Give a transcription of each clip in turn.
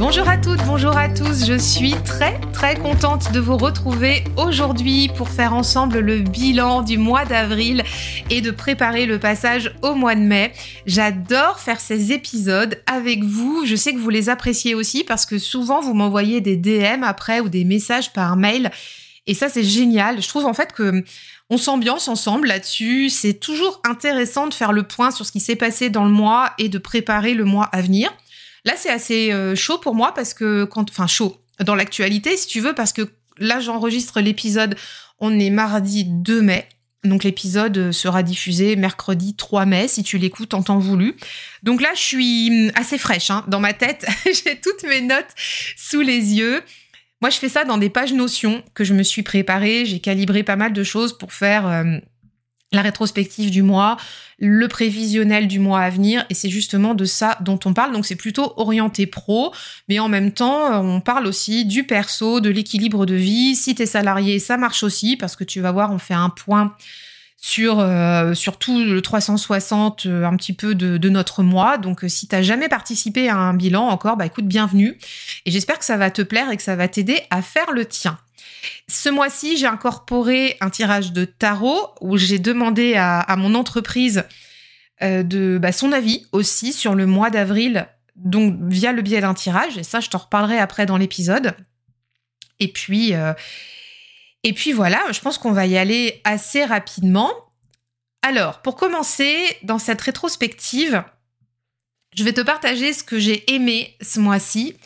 Bonjour à toutes, bonjour à tous. Je suis très très contente de vous retrouver aujourd'hui pour faire ensemble le bilan du mois d'avril et de préparer le passage au mois de mai. J'adore faire ces épisodes avec vous. Je sais que vous les appréciez aussi parce que souvent vous m'envoyez des DM après ou des messages par mail. Et ça, c'est génial. Je trouve en fait que on s'ambiance ensemble là-dessus. C'est toujours intéressant de faire le point sur ce qui s'est passé dans le mois et de préparer le mois à venir. Là, c'est assez euh, chaud pour moi parce que quand, enfin chaud dans l'actualité, si tu veux, parce que là, j'enregistre l'épisode. On est mardi 2 mai. Donc l'épisode euh, sera diffusé mercredi 3 mai si tu l'écoutes en temps voulu. Donc là, je suis hum, assez fraîche hein, dans ma tête. J'ai toutes mes notes sous les yeux. Moi, je fais ça dans des pages notions que je me suis préparée. J'ai calibré pas mal de choses pour faire euh, la rétrospective du mois, le prévisionnel du mois à venir, et c'est justement de ça dont on parle. Donc c'est plutôt orienté pro, mais en même temps, on parle aussi du perso, de l'équilibre de vie. Si t'es salarié, ça marche aussi, parce que tu vas voir, on fait un point sur, euh, sur tout le 360 euh, un petit peu de, notre mois. Donc euh, si t'as jamais participé à un bilan encore, bah écoute, bienvenue. Et j'espère que ça va te plaire et que ça va t'aider à faire le tien. Ce mois-ci, j'ai incorporé un tirage de tarot où j'ai demandé à, mon entreprise euh, de bah, son avis aussi sur le mois d'avril, donc via le biais d'un tirage. Et ça, je t'en reparlerai après dans l'épisode. Et puis, euh, et puis voilà, je pense qu'on va y aller assez rapidement. Alors, pour commencer, dans cette rétrospective, je vais te partager ce que j'ai aimé ce mois-ci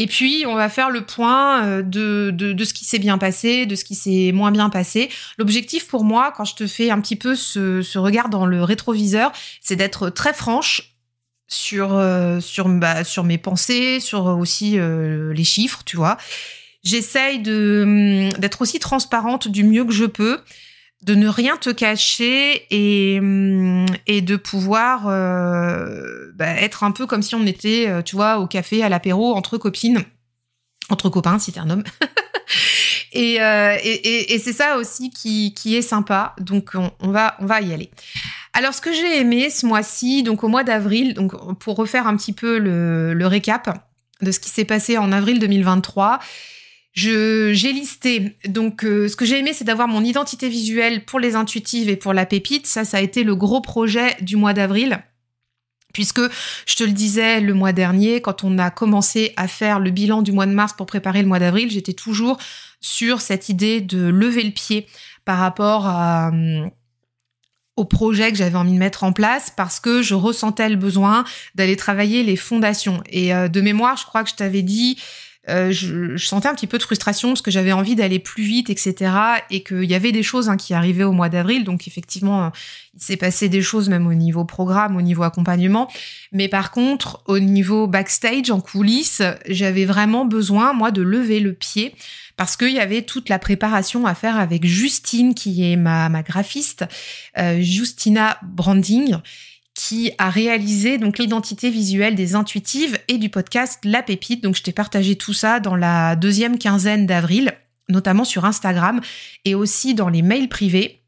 et puis, on va faire le point euh, de, de, ce qui s'est bien passé, de ce qui s'est moins bien passé. L'objectif pour moi, quand je te fais un petit peu ce, regard dans le rétroviseur, c'est d'être très franche sur, euh, bah, mes pensées, sur aussi euh, les chiffres, tu vois. J'essaye hum, d'être aussi transparente du mieux que je peux de ne rien te cacher et, hum, et de pouvoir euh, bah, être un peu comme si on était, euh, tu vois, au café, à l'apéro, entre copines, entre copains, si t'es un homme. Euh, et, et, c'est ça aussi qui, qui est sympa. Donc, on, va, on va y aller. Alors, ce que j'ai aimé ce mois-ci, donc au mois d'avril, donc pour refaire un petit peu le, le récap de ce qui s'est passé en avril 2023, j'ai listé. Donc, euh, ce que j'ai aimé, c'est d'avoir mon identité visuelle pour les intuitives et pour la pépite. Ça, ça a été le gros projet du mois d'avril. Puisque je te le disais le mois dernier, quand on a commencé à faire le bilan du mois de mars pour préparer le mois d'avril, j'étais toujours sur cette idée de lever le pied par rapport hum, au projet que j'avais envie de mettre en place parce que je ressentais le besoin d'aller travailler les fondations. Et euh, de mémoire, je crois que je t'avais dit, euh, je, sentais un petit peu de frustration parce que j'avais envie d'aller plus vite, etc. Et qu'il y avait des choses hein, qui arrivaient au mois d'avril. Donc effectivement, euh, il s'est passé des choses même au niveau programme, au niveau accompagnement. Mais par contre, au niveau backstage, en coulisses, j'avais vraiment besoin, moi, de lever le pied parce qu'il y avait toute la préparation à faire avec Justine, qui est ma, graphiste, euh, Justina Branding, qui a réalisé donc l'identité visuelle des intuitives et du podcast La Pépite. Donc je t'ai partagé tout ça dans la deuxième quinzaine d'avril, notamment sur Instagram et aussi dans les mails privés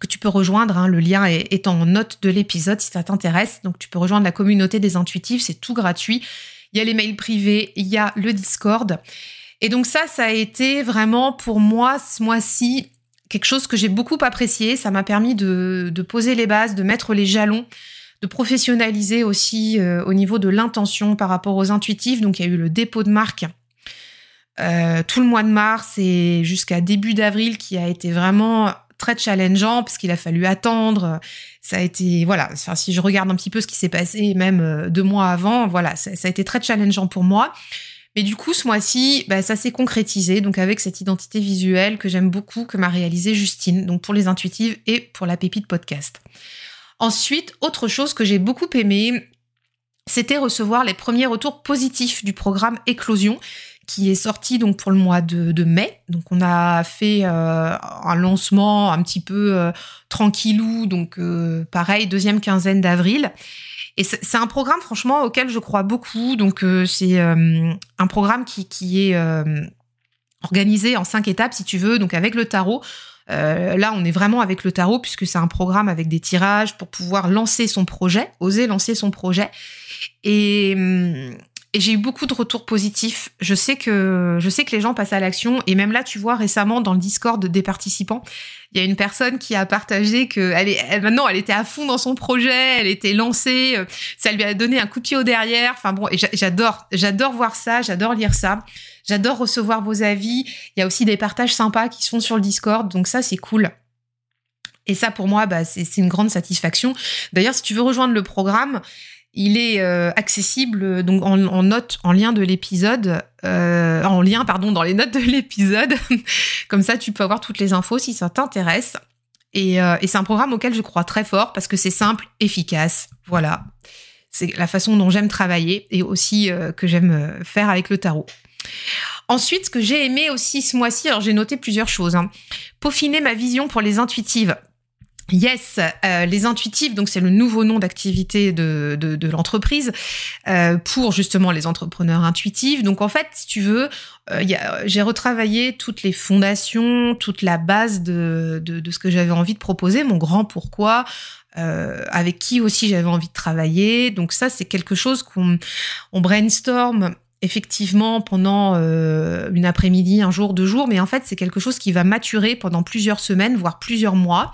que tu peux rejoindre. Hein. Le lien est, en note de l'épisode si ça t'intéresse. Donc tu peux rejoindre la communauté des intuitives, c'est tout gratuit. Il y a les mails privés, il y a le Discord. Et donc ça, ça a été vraiment pour moi ce mois-ci quelque chose que j'ai beaucoup apprécié. Ça m'a permis de, poser les bases, de mettre les jalons, de professionnaliser aussi euh, au niveau de l'intention par rapport aux intuitifs. Donc il y a eu le dépôt de marque euh, tout le mois de mars et jusqu'à début d'avril qui a été vraiment très challengeant parce qu'il a fallu attendre. Ça a été, voilà, si je regarde un petit peu ce qui s'est passé même euh, deux mois avant, voilà, ça, a été très challengeant pour moi. Mais du coup, ce mois-ci, bah, ça s'est concrétisé, donc avec cette identité visuelle que j'aime beaucoup, que m'a réalisée Justine, donc pour les intuitives et pour la pépite podcast. Ensuite, autre chose que j'ai beaucoup aimé, c'était recevoir les premiers retours positifs du programme Éclosion qui est sorti donc pour le mois de, mai. Donc on a fait euh, un lancement un petit peu euh, tranquillou, donc euh, pareil deuxième quinzaine d'avril. Et c'est un programme franchement auquel je crois beaucoup. Donc c'est un programme qui, est organisé en cinq étapes si tu veux, donc avec le tarot. là, on est vraiment avec le tarot puisque c'est un programme avec des tirages pour pouvoir lancer son projet, oser lancer son projet. Et, hum, et j'ai eu beaucoup de retours positifs. Je sais que je sais que les gens passent à l'action et même là, tu vois récemment dans le Discord des participants, il y a une personne qui a partagé que elle, est, maintenant elle était à fond dans son projet, elle était lancée, euh, ça lui a donné un coup de pied au derrière. Enfin bon, j'adore, j'adore voir ça, j'adore lire ça, j'adore recevoir vos avis. Il y a aussi des partages sympas qui se font sur le Discord, donc ça c'est cool. Et ça pour moi, bah, c'est une grande satisfaction. D'ailleurs, si tu veux rejoindre le programme, il est euh, accessible euh, donc en, note, en lien de l'épisode, euh, en lien pardon dans les notes de l'épisode. Comme ça, tu peux avoir toutes les infos si ça t'intéresse. Et, et c'est un programme auquel je crois très fort parce que c'est simple, efficace. Voilà, c'est la façon dont j'aime travailler et aussi que j'aime faire avec le tarot. Ensuite, ce que j'ai aimé aussi ce mois-ci, alors j'ai noté plusieurs choses. Hein. Peaufiner ma vision pour les intuitives. Yes, euh, les intuitives, donc c'est le nouveau nom d'activité de, de, l'entreprise euh, pour justement les entrepreneurs intuitifs. Donc en fait, si tu veux, euh, j'ai retravaillé toutes les fondations, toute la base de, de, ce que j'avais envie de proposer, mon grand pourquoi, avec qui aussi j'avais envie de travailler. Donc ça, c'est quelque chose qu'on on brainstorm effectivement pendant une après-midi, un jour, deux jours, mais en fait, c'est quelque chose qui va maturer pendant plusieurs semaines, voire plusieurs mois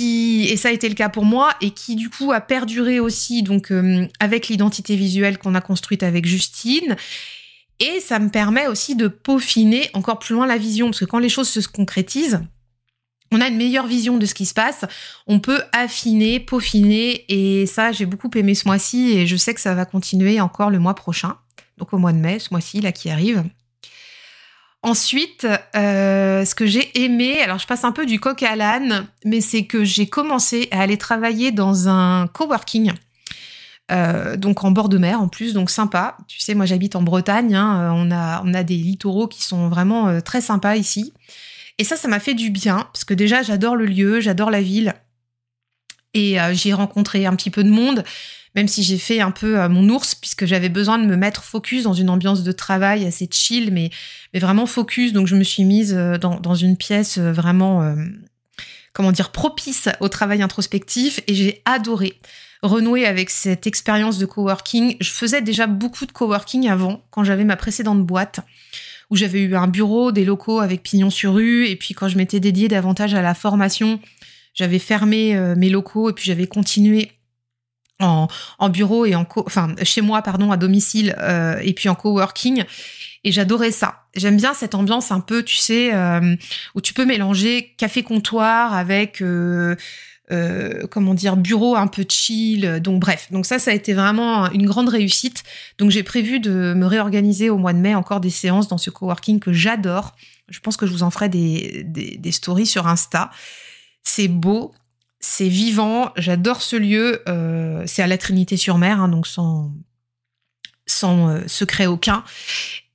et ça a été le cas pour moi et qui du coup a perduré aussi donc euh, avec l'identité visuelle qu'on a construite avec Justine et ça me permet aussi de peaufiner encore plus loin la vision parce que quand les choses se concrétisent on a une meilleure vision de ce qui se passe, on peut affiner, peaufiner et ça j'ai beaucoup aimé ce mois-ci et je sais que ça va continuer encore le mois prochain. Donc au mois de mai, ce mois-ci là qui arrive. Ensuite, euh, ce que j'ai aimé, alors je passe un peu du coq à l'âne, mais c'est que j'ai commencé à aller travailler dans un coworking. Euh, donc en bord de mer en plus, donc sympa. Tu sais, moi j'habite en Bretagne, hein, on, a, on a des littoraux qui sont vraiment euh, très sympas ici. Et ça, ça m'a fait du bien, parce que déjà j'adore le lieu, j'adore la ville. Et j'ai rencontré un petit peu de monde même si j'ai fait un peu euh, mon ours, puisque j'avais besoin de me mettre focus dans une ambiance de travail assez chill, mais, mais vraiment focus. Donc je me suis mise euh, dans, une pièce euh, vraiment, comment dire, propice au travail introspectif, et j'ai adoré renouer avec cette expérience de coworking. Je faisais déjà beaucoup de coworking avant, quand j'avais ma précédente boîte où j'avais eu un bureau, des locaux avec pignon sur rue, et puis quand je m'étais dédiée davantage à la formation, j'avais fermé mes locaux et puis j'avais continué en, bureau et en enfin chez moi pardon à domicile euh, et puis en coworking et j'adorais ça. J'aime bien cette ambiance un peu, tu sais, euh, où tu peux mélanger café comptoir avec euh, comment dire bureau un peu chill. Donc bref, donc ça ça a été vraiment une grande réussite. Donc j'ai prévu de me réorganiser au mois de mai encore des séances dans ce coworking que j'adore. Je pense que je vous en ferai des, des stories sur Insta. C'est beau, c'est vivant, j'adore ce lieu. Euh, c'est à la Trinité-sur-Mer, hein, donc sans, euh, secret aucun.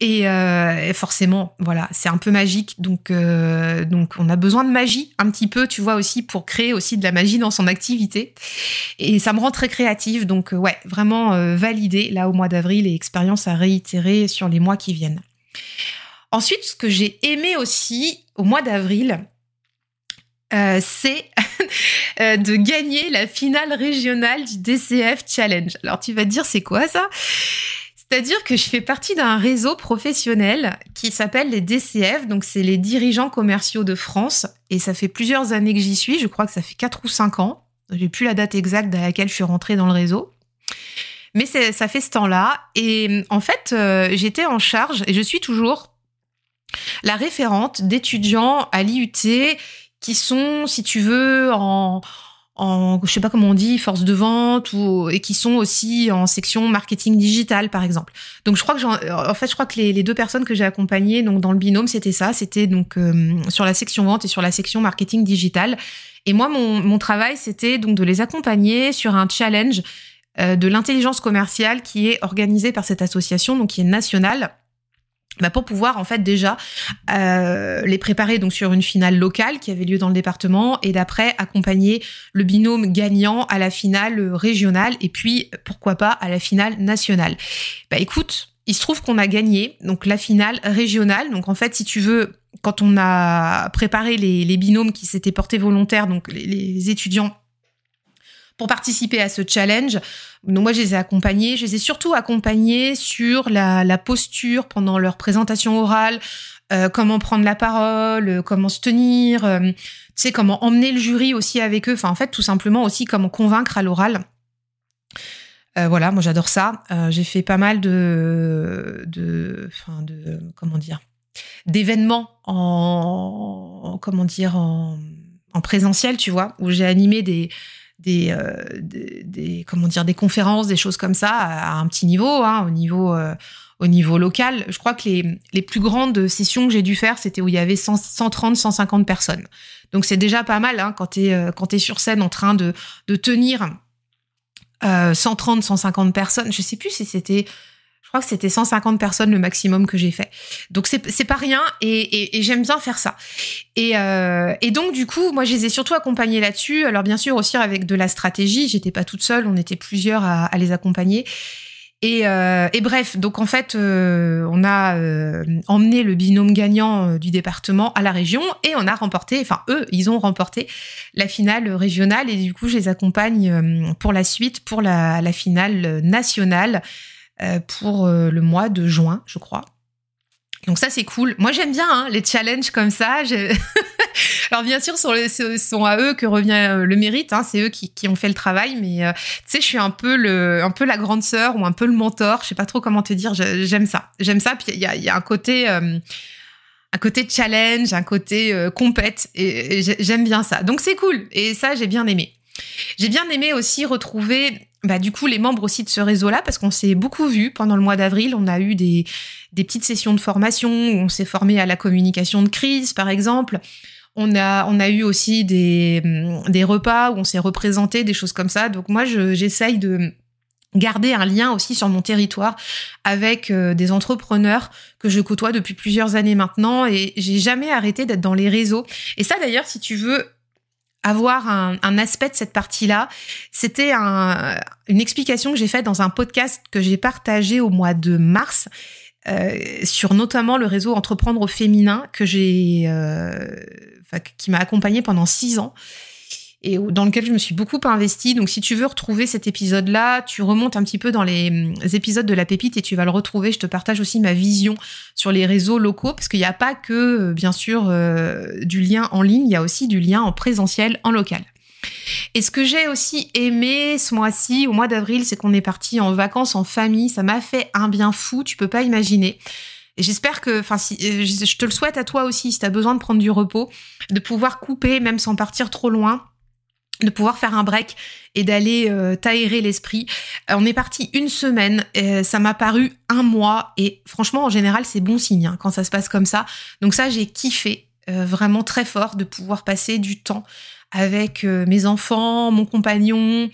Euh, et, forcément, voilà, c'est un peu magique. Donc, donc, on a besoin de magie un petit peu, tu vois, aussi pour créer aussi de la magie dans son activité. Et ça me rend très créative. Donc, ouais, vraiment validé là au mois d'avril et expérience à réitérer sur les mois qui viennent. Ensuite, ce que j'ai aimé aussi au mois d'avril, c'est Euh, de gagner la finale régionale du DCF Challenge. Alors tu vas te dire c'est quoi ça? C'est-à-dire que je fais partie d'un réseau professionnel qui s'appelle les DCF, donc c'est les dirigeants commerciaux de France, et ça fait plusieurs années que j'y suis, je crois que ça fait 4 ou 5 ans, j'ai plus la date exacte à laquelle je suis rentrée dans le réseau, mais ça fait ce temps-là, et en fait euh, j'étais en charge, et je suis toujours la référente d'étudiants à l'IUT qui sont, si tu veux, en en, je sais pas comment on dit, force de vente ou et qui sont aussi en section marketing digital par exemple. Donc je crois que en, fait je crois que les, deux personnes que j'ai accompagnées donc dans le binôme c'était ça, c'était donc euh, sur la section vente et sur la section marketing digital. Et moi mon, mon travail c'était donc de les accompagner sur un challenge euh, de l'intelligence commerciale qui est organisé par cette association donc qui est nationale bah pour pouvoir en fait déjà euh, les préparer donc sur une finale locale qui avait lieu dans le département et d'après accompagner le binôme gagnant à la finale régionale et puis pourquoi pas à la finale nationale. Bah écoute, il se trouve qu'on a gagné donc la finale régionale. Donc en fait, si tu veux, quand on a préparé les, binômes qui s'étaient portés volontaires, donc les étudiants pour participer à ce challenge. Donc moi, je les ai accompagnés. Je les ai surtout accompagnés sur la, posture pendant leur présentation orale, euh, comment prendre la parole, euh, comment se tenir, euh, tu sais, comment emmener le jury aussi avec eux. Enfin, en fait, tout simplement aussi comment convaincre à l'oral. Voilà, moi j'adore ça. J'ai fait pas mal de, de, enfin de, comment dire, d'événements en, comment dire, en présentiel, tu vois, où j'ai animé des, euh, des, comment dire des conférences, des choses comme ça à, un petit niveau, hein, au niveau euh, au niveau local. Je crois que les, les plus grandes sessions que j'ai dû faire, c'était où il y avait 130, 150 personnes. Donc c'est déjà pas mal hein, quand tu es, euh, quand es sur scène en train de, de tenir euh, 130, 150 personnes. Je sais plus si c'était je crois que c'était 150 personnes le maximum que j'ai fait. Donc c'est pas rien et, j'aime bien faire ça. Et, euh, et donc du coup, moi je les ai surtout accompagnés là-dessus. Alors bien sûr aussi avec de la stratégie. J'étais pas toute seule, on était plusieurs à, les accompagner. Et, euh, et, bref, donc en fait, euh, on a emmené le binôme gagnant du département à la région et on a remporté, enfin eux, ils ont remporté la finale régionale et du coup, je les accompagne pour la suite, pour la finale nationale. Euh, pour euh, le mois de juin, je crois. Donc ça c'est cool. Moi j'aime bien hein, les challenges comme ça. Alors bien sûr, ce sont à eux que revient euh, le mérite. Hein, c'est eux qui, ont fait le travail, mais tu sais, je suis un peu le, un peu la grande sœur ou un peu le mentor. Je sais pas trop comment te dire. J'aime ça. J'aime ça. Puis il y a, y a, un côté, un côté challenge, un côté compète, et j'aime bien ça. Donc c'est cool. Et ça j'ai bien aimé. J'ai bien aimé aussi retrouver bah, du coup les membres aussi de ce réseau-là parce qu'on s'est beaucoup vu pendant le mois d'avril. On a eu des, petites sessions de formation où on s'est formé à la communication de crise, par exemple. On a, eu aussi des, des repas où on s'est représenté, des choses comme ça. Donc moi, j'essaye de garder un lien aussi sur mon territoire avec euh, des entrepreneurs que je côtoie depuis plusieurs années maintenant et j'ai jamais arrêté d'être dans les réseaux. Et ça d'ailleurs, si tu veux, avoir un, aspect de cette partie-là. C'était un, une explication que j'ai faite dans un podcast que j'ai partagé au mois de mars euh, sur notamment le réseau Entreprendre féminin que j'ai, euh, qui m'a accompagné pendant six ans et dans lequel je me suis beaucoup investie. Donc si tu veux retrouver cet épisode-là, tu remontes un petit peu dans les hum, épisodes de la pépite et tu vas le retrouver. Je te partage aussi ma vision sur les réseaux locaux parce qu'il n'y a pas que, euh, bien sûr, euh, du lien en ligne, il y a aussi du lien en présentiel, en local. Et ce que j'ai aussi aimé ce mois-ci, au mois d'avril, c'est qu'on est parti en vacances en famille. Ça m'a fait un bien fou, tu peux pas imaginer. J'espère que, enfin, euh, je te le souhaite à toi aussi, si tu as besoin de prendre du repos, de pouvoir couper, même sans partir trop loin de pouvoir faire un break et d'aller euh, t'aérer l'esprit. Euh, on est parti une semaine, et ça m'a paru un mois et franchement en général c'est bon signe hein, quand ça se passe comme ça. Donc ça j'ai kiffé euh, vraiment très fort de pouvoir passer du temps avec euh, mes enfants, mon compagnon,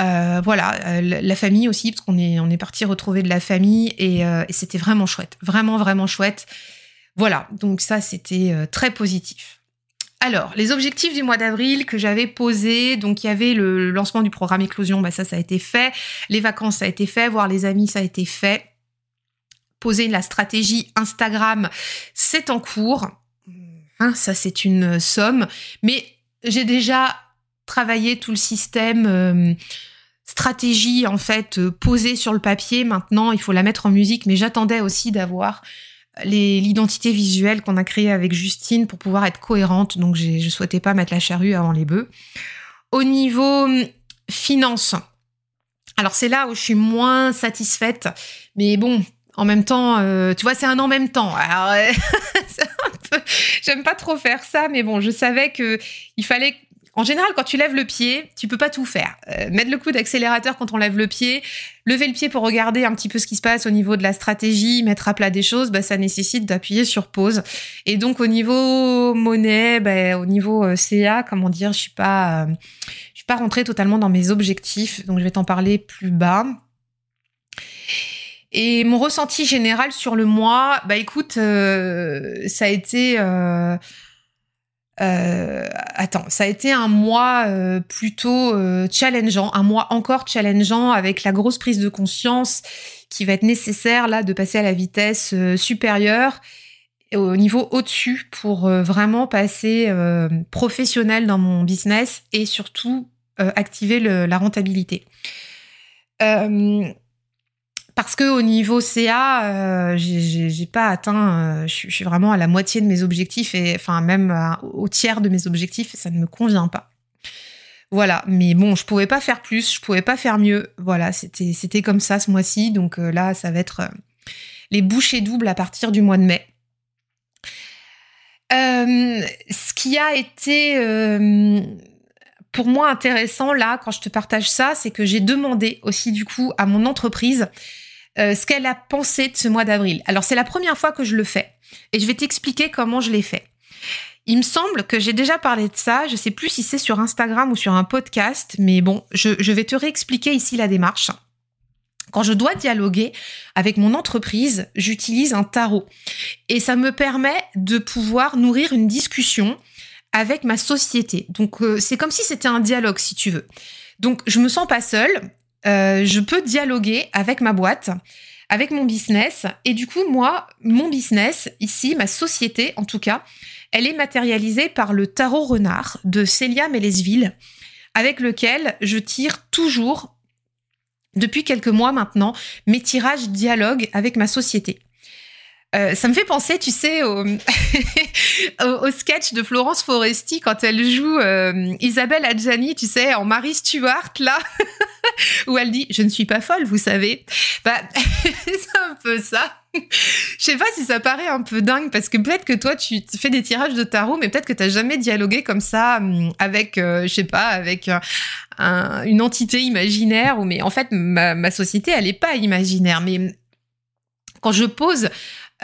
euh, voilà la famille aussi parce qu'on est on est parti retrouver de la famille et c'était vraiment chouette, vraiment vraiment chouette. Voilà donc ça c'était très positif. Alors, les objectifs du mois d'avril que j'avais posés, donc il y avait le lancement du programme Éclosion, bah ça, ça a été fait. Les vacances, ça a été fait. Voir les amis, ça a été fait. Poser la stratégie Instagram, c'est en cours. Hein, ça, c'est une somme. Mais j'ai déjà travaillé tout le système. Euh, stratégie en fait euh, posée sur le papier maintenant il faut la mettre en musique mais j'attendais aussi d'avoir l'identité visuelle qu'on a créée avec Justine pour pouvoir être cohérente. Donc, je souhaitais pas mettre la charrue avant les bœufs. Au niveau hum, finance, alors c'est là où je suis moins satisfaite, mais bon, en même temps, euh, tu vois, c'est un en même temps. Alors, J'aime pas trop faire ça, mais bon, je savais que il fallait en général, quand tu lèves le pied, tu peux pas tout faire. Euh, mettre le coup d'accélérateur quand on lève le pied, lever le pied pour regarder un petit peu ce qui se passe au niveau de la stratégie, mettre à plat des choses, bah, ça nécessite d'appuyer sur pause. Et donc au niveau monnaie, bah, au niveau euh, CA, comment dire, je suis pas, euh, je suis pas rentrée totalement dans mes objectifs. Donc je vais t'en parler plus bas. Et mon ressenti général sur le mois, bah écoute, ça a été attends, ça a été un mois euh, plutôt euh, challengeant, un mois encore challengeant avec la grosse prise de conscience qui va être nécessaire là de passer à la vitesse supérieure au niveau au-dessus pour vraiment passer professionnel dans mon business et surtout activer la rentabilité parce que au niveau CA, euh, j'ai pas atteint, euh, je suis vraiment à la moitié de mes objectifs et enfin même au tiers de mes objectifs, ça ne me convient pas. Voilà, mais bon, je pouvais pas faire plus, je pouvais pas faire mieux. Voilà, c'était c'était comme ça ce mois-ci, donc euh, là, ça va être euh, les bouchées doubles à partir du mois de mai. ce qui a été pour moi intéressant là, quand je te partage ça, c'est que j'ai demandé aussi du coup à mon entreprise euh, ce qu'elle a pensé de ce mois d'avril. Alors c'est la première fois que je le fais et je vais t'expliquer comment je l'ai fait. Il me semble que j'ai déjà parlé de ça, je sais plus si c'est sur Instagram ou sur un podcast, mais bon, je, je vais te réexpliquer ici la démarche. Quand je dois dialoguer avec mon entreprise, j'utilise un tarot et ça me permet de pouvoir nourrir une discussion avec ma société. Donc euh, c'est comme si c'était un dialogue si tu veux. Donc je me sens pas seule, euh, je peux dialoguer avec ma boîte, avec mon business. Et du coup, moi, mon business, ici, ma société en tout cas, elle est matérialisée par le tarot renard de Célia Mélesville, avec lequel je tire toujours, depuis quelques mois maintenant, mes tirages dialogue avec ma société. Euh, ça me fait penser, tu sais, au, sketch de Florence Foresti quand elle joue euh, Isabelle Adjani, tu sais, en Marie Stuart, là, où elle dit « Je ne suis pas folle, vous savez. » Bah, c'est un peu ça. Je sais pas si ça paraît un peu dingue, parce que peut-être que toi, tu fais des tirages de tarot, mais peut-être que tu n'as jamais dialogué comme ça hum, avec, euh, je sais pas, avec une entité imaginaire. Ou mais en fait, ma, ma société, elle est pas imaginaire. Mais quand je pose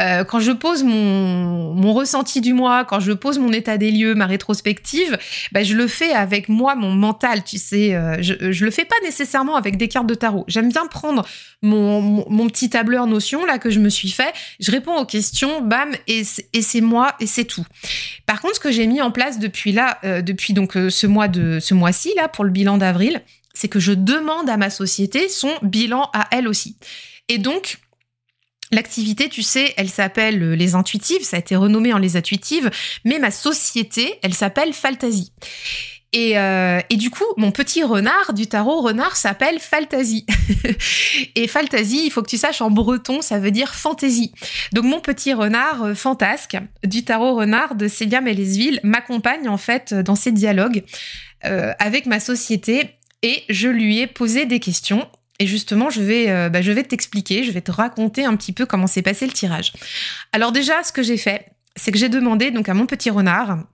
euh, quand je pose mon, ressenti du mois, quand je pose mon état des lieux, ma rétrospective, bah, je le fais avec moi, mon mental, tu sais. Euh, je, je le fais pas nécessairement avec des cartes de tarot. J'aime bien prendre mon, petit tableur notion là que je me suis fait. Je réponds aux questions, bam, et, et c'est moi et c'est tout. Par contre, ce que j'ai mis en place depuis là, euh, depuis donc ce mois de ce mois-ci là pour le bilan d'avril, c'est que je demande à ma société son bilan à elle aussi. Et donc, L'activité, tu sais, elle s'appelle euh, Les Intuitives, ça a été renommé en Les Intuitives, mais ma société, elle s'appelle Faltasie. Et, euh, et, du coup, mon petit renard du tarot renard s'appelle Faltasie. et Faltasie, il faut que tu saches, en breton, ça veut dire fantaisie. Donc mon petit renard euh, fantasque du tarot renard de Célia Mélesville m'accompagne en fait dans ces dialogues euh, avec ma société et je lui ai posé des questions et justement, je vais, euh, bah, je vais t'expliquer, je vais te raconter un petit peu comment s'est passé le tirage. Alors déjà, ce que j'ai fait, c'est que j'ai demandé donc à mon petit renard,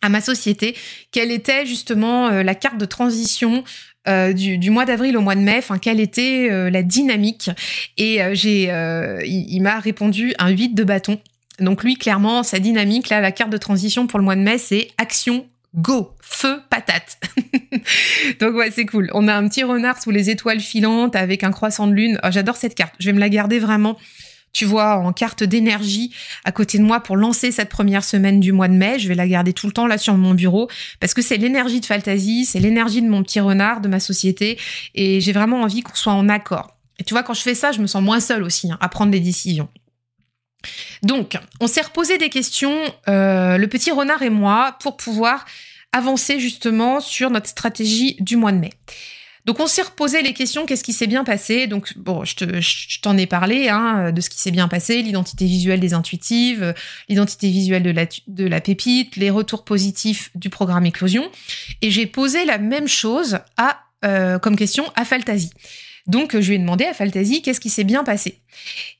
à ma société, quelle était justement euh, la carte de transition euh, du, mois d'avril au mois de mai, enfin quelle était la dynamique. Et j'ai, il, m'a répondu un 8 de bâton. Donc lui, clairement, sa dynamique, là, la carte de transition pour le mois de mai, c'est action, go, feu, patate. Donc ouais, c'est cool. On a un petit renard sous les étoiles filantes avec un croissant de lune. Oh, j'adore cette carte. Je vais me la garder vraiment. Tu vois, en carte d'énergie à côté de moi pour lancer cette première semaine du mois de mai. Je vais la garder tout le temps là sur mon bureau parce que c'est l'énergie de Fantasy, c'est l'énergie de mon petit renard, de ma société et j'ai vraiment envie qu'on soit en accord. Et tu vois, quand je fais ça, je me sens moins seule aussi hein, à prendre des décisions. Donc, on s'est reposé des questions, euh, le petit renard et moi, pour pouvoir avancer justement sur notre stratégie du mois de mai. Donc on s'est reposé les questions, qu'est-ce qui s'est bien passé? Donc bon, je, t'en ai parlé hein, de ce qui s'est bien passé, l'identité visuelle des intuitives, l'identité visuelle de la, pépite, les retours positifs du programme Éclosion. Et j'ai posé la même chose euh, comme question à Faltasi. Donc je lui ai demandé à Faltasi qu'est-ce qui s'est bien passé?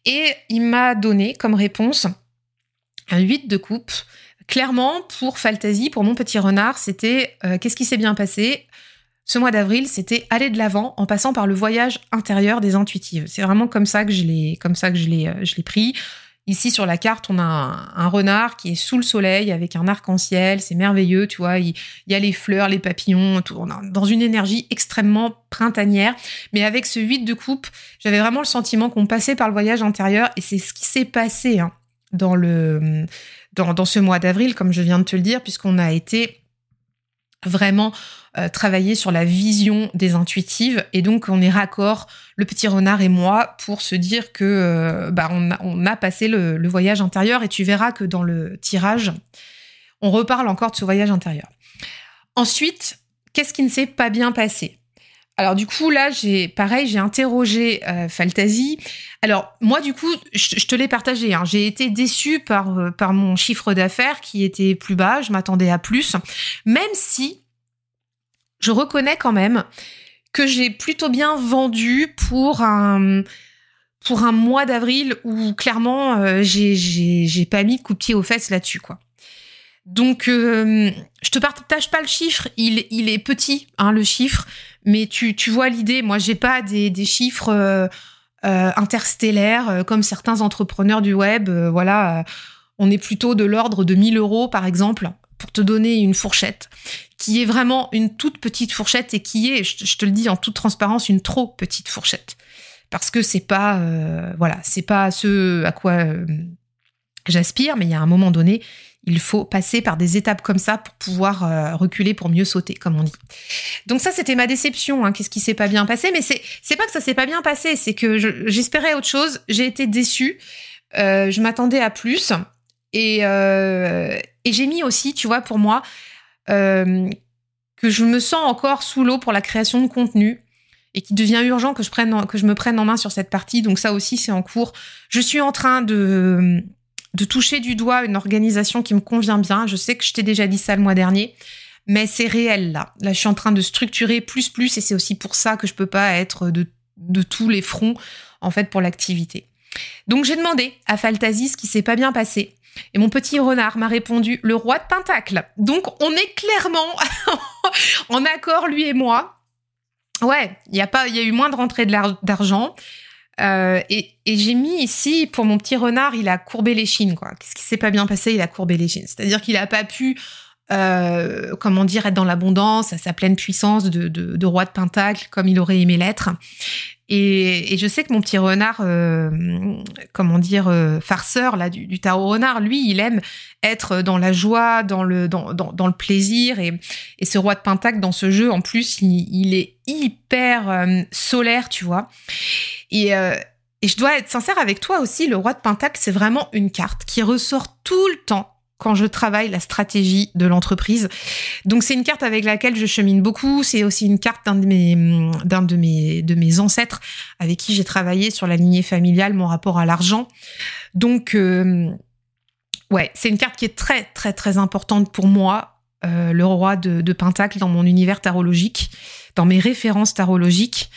Et il m'a donné comme réponse Un 8 de coupe. Clairement, pour Fantasy, pour mon petit renard, c'était euh, qu'est-ce qui s'est bien passé? Ce mois d'avril, c'était aller de l'avant en passant par le voyage intérieur des intuitives. C'est vraiment comme ça que je l'ai, comme ça que je l'ai, je l'ai pris. Ici sur la carte, on a un, renard qui est sous le soleil avec un arc-en-ciel, c'est merveilleux, tu vois. Il, y a les fleurs, les papillons, tout, dans une énergie extrêmement printanière. Mais avec ce 8 de coupe, j'avais vraiment le sentiment qu'on passait par le voyage intérieur et c'est ce qui s'est passé hein, dans le dans, ce mois d'avril, comme je viens de te le dire, puisqu'on a été vraiment euh, travailler sur la vision des intuitives et donc on est raccord le petit renard et moi pour se dire que euh, bah, on, a, passé le, voyage intérieur et tu verras que dans le tirage on reparle encore de ce voyage intérieur. Ensuite, qu'est-ce qui ne s'est pas bien passé? Alors du coup là j'ai pareil j'ai interrogé euh. Alors moi du coup je, te l'ai partagé. Hein. J'ai été déçue par par mon chiffre d'affaires qui était plus bas. Je m'attendais à plus, même si je reconnais quand même que j'ai plutôt bien vendu pour un pour un mois d'avril où clairement euh, j'ai j'ai pas mis de coup de pied aux fesses là-dessus quoi. Donc euh, je te partage pas le chiffre, il il est petit hein, le chiffre, mais tu tu vois l'idée. Moi j'ai pas des des chiffres euh, interstellaires comme certains entrepreneurs du web. voilà, on est plutôt de l'ordre de 1000 euros par exemple pour te donner une fourchette, qui est vraiment une toute petite fourchette et qui est, je, te le dis en toute transparence, une trop petite fourchette. Parce que c'est pas, euh, voilà, c'est pas ce à quoi euh, j'aspire, mais il y a un moment donné, il faut passer par des étapes comme ça pour pouvoir euh, reculer pour mieux sauter, comme on dit. Donc ça, c'était ma déception. Hein. Qu'est-ce qui s'est pas bien passé Mais c'est c'est pas que ça s'est pas bien passé, c'est que j'espérais autre chose. J'ai été déçue. je m'attendais à plus. Et, euh, et j'ai mis aussi, tu vois, pour moi, euh, que je me sens encore sous l'eau pour la création de contenu et qu'il devient urgent que je me prenne en main sur cette partie. Donc ça aussi, c'est en cours. Je suis en train de, de toucher du doigt une organisation qui me convient bien. Je sais que je t'ai déjà dit ça le mois dernier, mais c'est réel là. Là, je suis en train de structurer plus plus et c'est aussi pour ça que je peux pas être de, tous les fronts en fait pour l'activité. Donc j'ai demandé à Faltasi ce qui s'est pas bien passé. Et mon petit renard m'a répondu le roi de Pentacle. Donc on est clairement en accord lui et moi. Ouais, il y a y a eu moins de rentrée d'argent. Euh, et, j'ai mis ici pour mon petit renard, il a courbé les chines quoi. Qu'est-ce qui s'est pas bien passé? Il a courbé les chines. C'est-à-dire qu'il a pas pu euh, comment dire, être dans l'abondance, à sa pleine puissance de, de, roi de pentacle, comme il aurait aimé l'être. Et, je sais que mon petit renard, euh, comment dire, euh, farceur là du, du, tarot renard, lui, il aime être dans la joie, dans le dans, dans, le plaisir. Et, et, ce roi de pentacle dans ce jeu, en plus, il, est hyper euh, solaire, tu vois. Et et je dois être sincère avec toi aussi, le roi de pentacle, c'est vraiment une carte qui ressort tout le temps quand je travaille la stratégie de l'entreprise. Donc c'est une carte avec laquelle je chemine beaucoup. C'est aussi une carte d'un de mes d'un de mes de mes ancêtres avec qui j'ai travaillé sur la lignée familiale, mon rapport à l'argent. Donc euh, ouais, c'est une carte qui est très très très importante pour moi, euh, le roi de, de Pentacle dans mon univers tarologique, dans mes références tarologiques.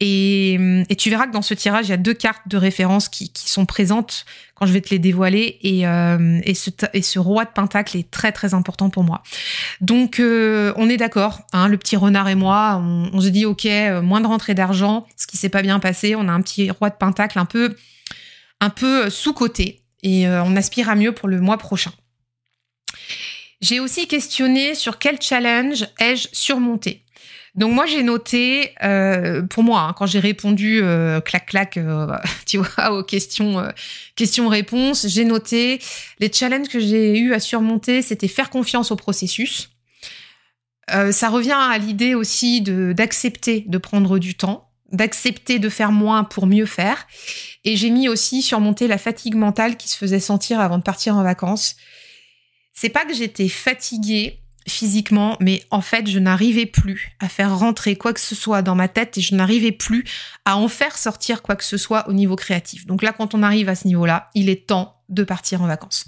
Et, tu verras que dans ce tirage, il y a deux cartes de référence qui, sont présentes quand je vais te les dévoiler. Et, euh, ce, roi de pentacle est très très important pour moi. Donc euh, on est d'accord, hein, le petit renard et moi, on, se dit ok, euh, moins de rentrée d'argent, ce qui s'est pas bien passé. On a un petit roi de pentacle un peu, un peu sous côté et on aspire à mieux pour le mois prochain. J'ai aussi questionné sur quel challenge ai-je surmonté. Donc moi j'ai noté, euh, pour moi, hein, quand j'ai répondu euh, clac clac, euh, tu vois, aux questions questions-réponses, j'ai noté les challenges que j'ai eu à surmonter, c'était faire confiance au processus. ça revient à l'idée aussi de d'accepter de prendre du temps, d'accepter de faire moins pour mieux faire. Et j'ai mis aussi surmonter la fatigue mentale qui se faisait sentir avant de partir en vacances. C'est pas que j'étais fatiguée, physiquement, mais en fait, je n'arrivais plus à faire rentrer quoi que ce soit dans ma tête et je n'arrivais plus à en faire sortir quoi que ce soit au niveau créatif. Donc là, quand on arrive à ce niveau-là, il est temps de partir en vacances.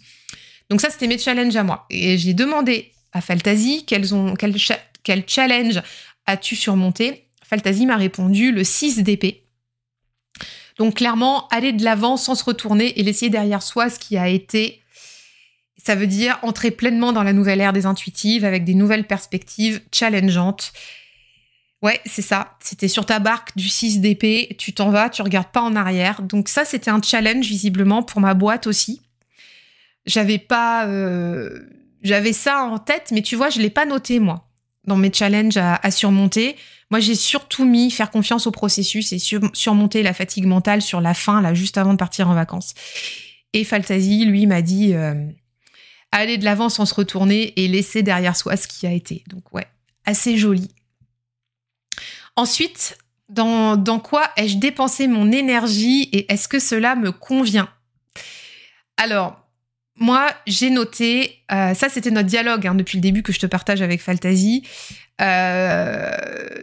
Donc ça, c'était mes challenges à moi. Et j'ai demandé à Faltasi quel challenge as-tu surmonté? Faltasi m'a répondu le 6 d'épée. Donc clairement, aller de l'avant sans se retourner et laisser derrière soi ce qui a été Ça veut dire entrer pleinement dans la nouvelle ère des intuitives avec des nouvelles perspectives challengeantes. Ouais, c'est ça. C'était sur ta barque du 6 d'épée, tu t'en vas, tu regardes pas en arrière. Donc ça, c'était un challenge visiblement pour ma boîte aussi. J'avais pas, euh, j'avais ça en tête, mais tu vois, je l'ai pas noté moi dans mes challenges à, surmonter. Moi, j'ai surtout mis faire confiance au processus et surmonter la fatigue mentale sur la fin, là, juste avant de partir en vacances. Et Faltasi, lui, m'a dit euh, aller de l'avant sans se retourner et laisser derrière soi ce qui a été. Donc, ouais, assez joli. Ensuite, dans, quoi ai-je dépensé mon énergie et est-ce que cela me convient? Alors, moi, j'ai noté, euh, ça c'était notre dialogue hein, depuis le début que je te partage avec Faltasi. Euh,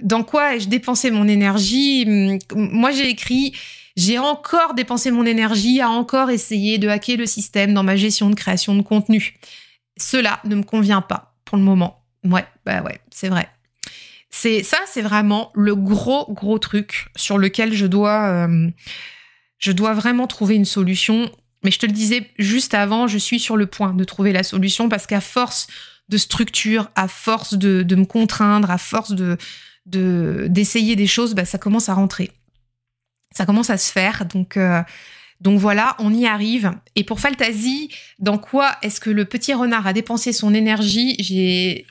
dans quoi ai-je dépensé mon énergie? Moi, j'ai écrit, j'ai encore dépensé mon énergie à encore essayer de hacker le système dans ma gestion de création de contenu. Cela ne me convient pas pour le moment. Ouais, bah ouais, c'est vrai. C'est ça, c'est vraiment le gros gros truc sur lequel je dois, euh, je dois vraiment trouver une solution mais je te le disais juste avant, je suis sur le point de trouver la solution parce qu'à force de structure, à force de, me contraindre, à force de d'essayer des choses, bah, ça commence à rentrer. Ça commence à se faire. Donc, euh, donc voilà, on y arrive. Et pour Faltasi, dans quoi est-ce que le petit renard a dépensé son énergie?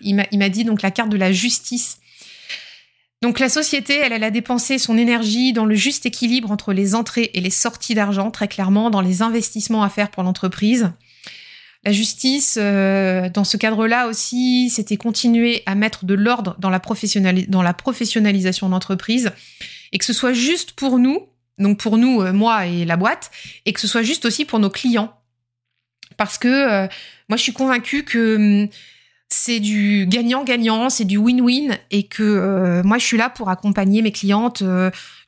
Il m'a dit donc la carte de la justice donc la société, elle, a dépensé son énergie dans le juste équilibre entre les entrées et les sorties d'argent, très clairement, dans les investissements à faire pour l'entreprise. La justice, euh, dans ce cadre-là aussi, c'était continuer à mettre de l'ordre dans, la dans la professionnalisation d'entreprise, et que ce soit juste pour nous, donc pour nous, euh, moi et la boîte, et que ce soit juste aussi pour nos clients. Parce que euh, moi, je suis convaincue que hum, c'est du gagnant-gagnant, c'est du win-win et que euh, moi je suis là pour accompagner mes clientes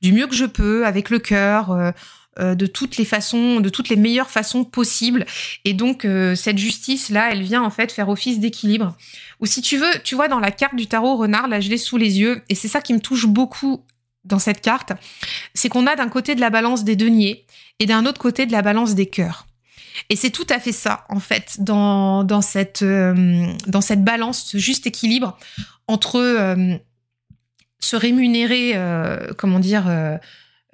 du mieux que je peux, avec le cœur, de toutes les façons, de toutes les meilleures façons possibles. Et donc cette justice là, elle vient en fait faire office d'équilibre. Ou si tu veux, tu vois dans la carte du tarot renard, là je l'ai sous les yeux et c'est ça qui me touche beaucoup dans cette carte, c'est qu'on a d'un côté de la balance des deniers et d'un autre côté de la balance des cœurs. Et c'est tout à fait ça, en fait, dans, dans, cette, euh, dans cette balance, ce juste équilibre entre euh, se rémunérer, euh, comment dire,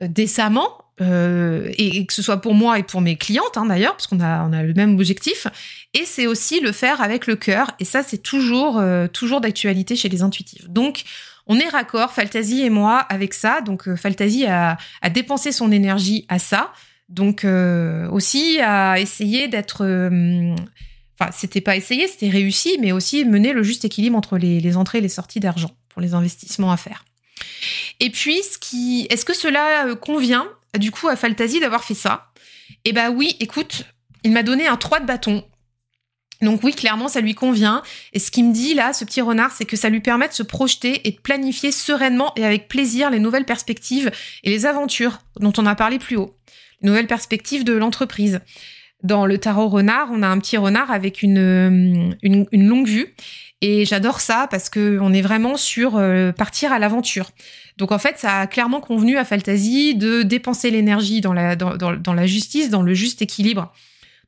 décemment, et, que ce soit pour moi et pour mes clientes, hein, d'ailleurs, parce qu'on a, on a le même objectif, et c'est aussi le faire avec le cœur, et ça, c'est toujours, toujours d'actualité chez les intuitifs. Donc, on est raccord, Faltasi et moi, avec ça. Donc, Faltasi a, dépensé son énergie à ça. Donc euh, aussi à essayer d'être, euh, enfin c'était pas essayer, c'était réussi, mais aussi mener le juste équilibre entre les, entrées et les sorties d'argent pour les investissements à faire. Et puis, est-ce que cela euh, convient du coup à Faltasi d'avoir fait ça? Eh ben oui, écoute, il m'a donné un 3 de bâton. Donc oui, clairement, ça lui convient. Et ce qu'il me dit là, ce petit renard, c'est que ça lui permet de se projeter et de planifier sereinement et avec plaisir les nouvelles perspectives et les aventures dont on a parlé plus haut nouvelle perspective de l'entreprise. Dans le tarot renard, on a un petit renard avec une, euh, longue vue. Et j'adore ça parce que on est vraiment sur euh, partir à l'aventure. Donc en fait, ça a clairement convenu à Faltasi de dépenser l'énergie dans la, dans, la justice, dans le juste équilibre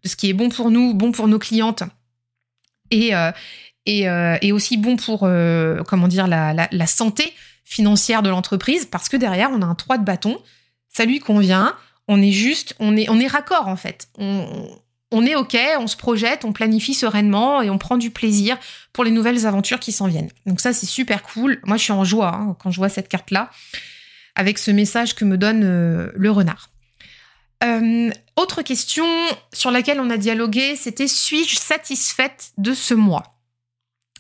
de ce qui est bon pour nous, bon pour nos clientes et, euh, et, aussi bon pour comment dire la, la, la santé financière de l'entreprise parce que derrière on a un 3 de bâton, ça lui convient, on est juste, on est, on est raccord en fait. On, est ok, on se projette, on planifie sereinement et on prend du plaisir pour les nouvelles aventures qui s'en viennent. Donc ça, c'est super cool. Moi, je suis en joie hein, quand je vois cette carte-là, avec ce message que me donne euh, le renard. Euh, autre question sur laquelle on a dialogué, c'était suis-je satisfaite de ce mois?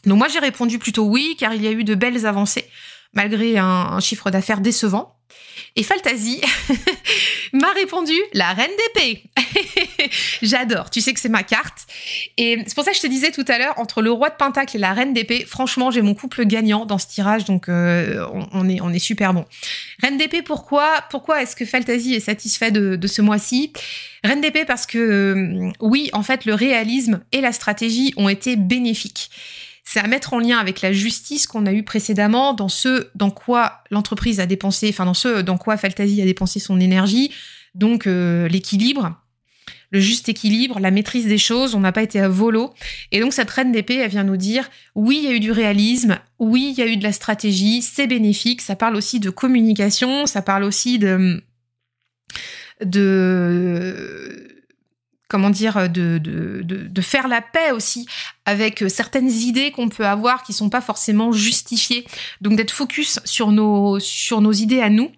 Donc moi, j'ai répondu plutôt oui, car il y a eu de belles avancées, malgré un chiffre d'affaires décevant. Et Faltasi m'a répondu la reine d'épée. J'adore. Tu sais que c'est ma carte. Et c'est pour ça que je te disais tout à l'heure, entre le roi de pentacle et la reine d'épée, franchement, j'ai mon couple gagnant dans ce tirage, donc euh, on, est, on est super bon. Reine d'épée, pourquoi Pourquoi est-ce que Faltasi est satisfait de, ce mois-ci? Reine d'épée parce que euh, oui, en fait, le réalisme et la stratégie ont été bénéfiques c'est à mettre en lien avec la justice qu'on a eu précédemment dans ce dans quoi l'entreprise a dépensé, enfin dans ce dans quoi Faltasi a dépensé son énergie, donc euh, l'équilibre, le juste équilibre, la maîtrise des choses. On n'a pas été à volo. Et donc cette reine d'épée, elle vient nous dire oui, il y a eu du réalisme, oui, il y a eu de la stratégie, c'est bénéfique. Ça parle aussi de communication, ça parle aussi de de comment dire, de, de, faire la paix aussi avec certaines idées qu'on peut avoir qui sont pas forcément justifiées. Donc d'être focus sur nos, idées à nous,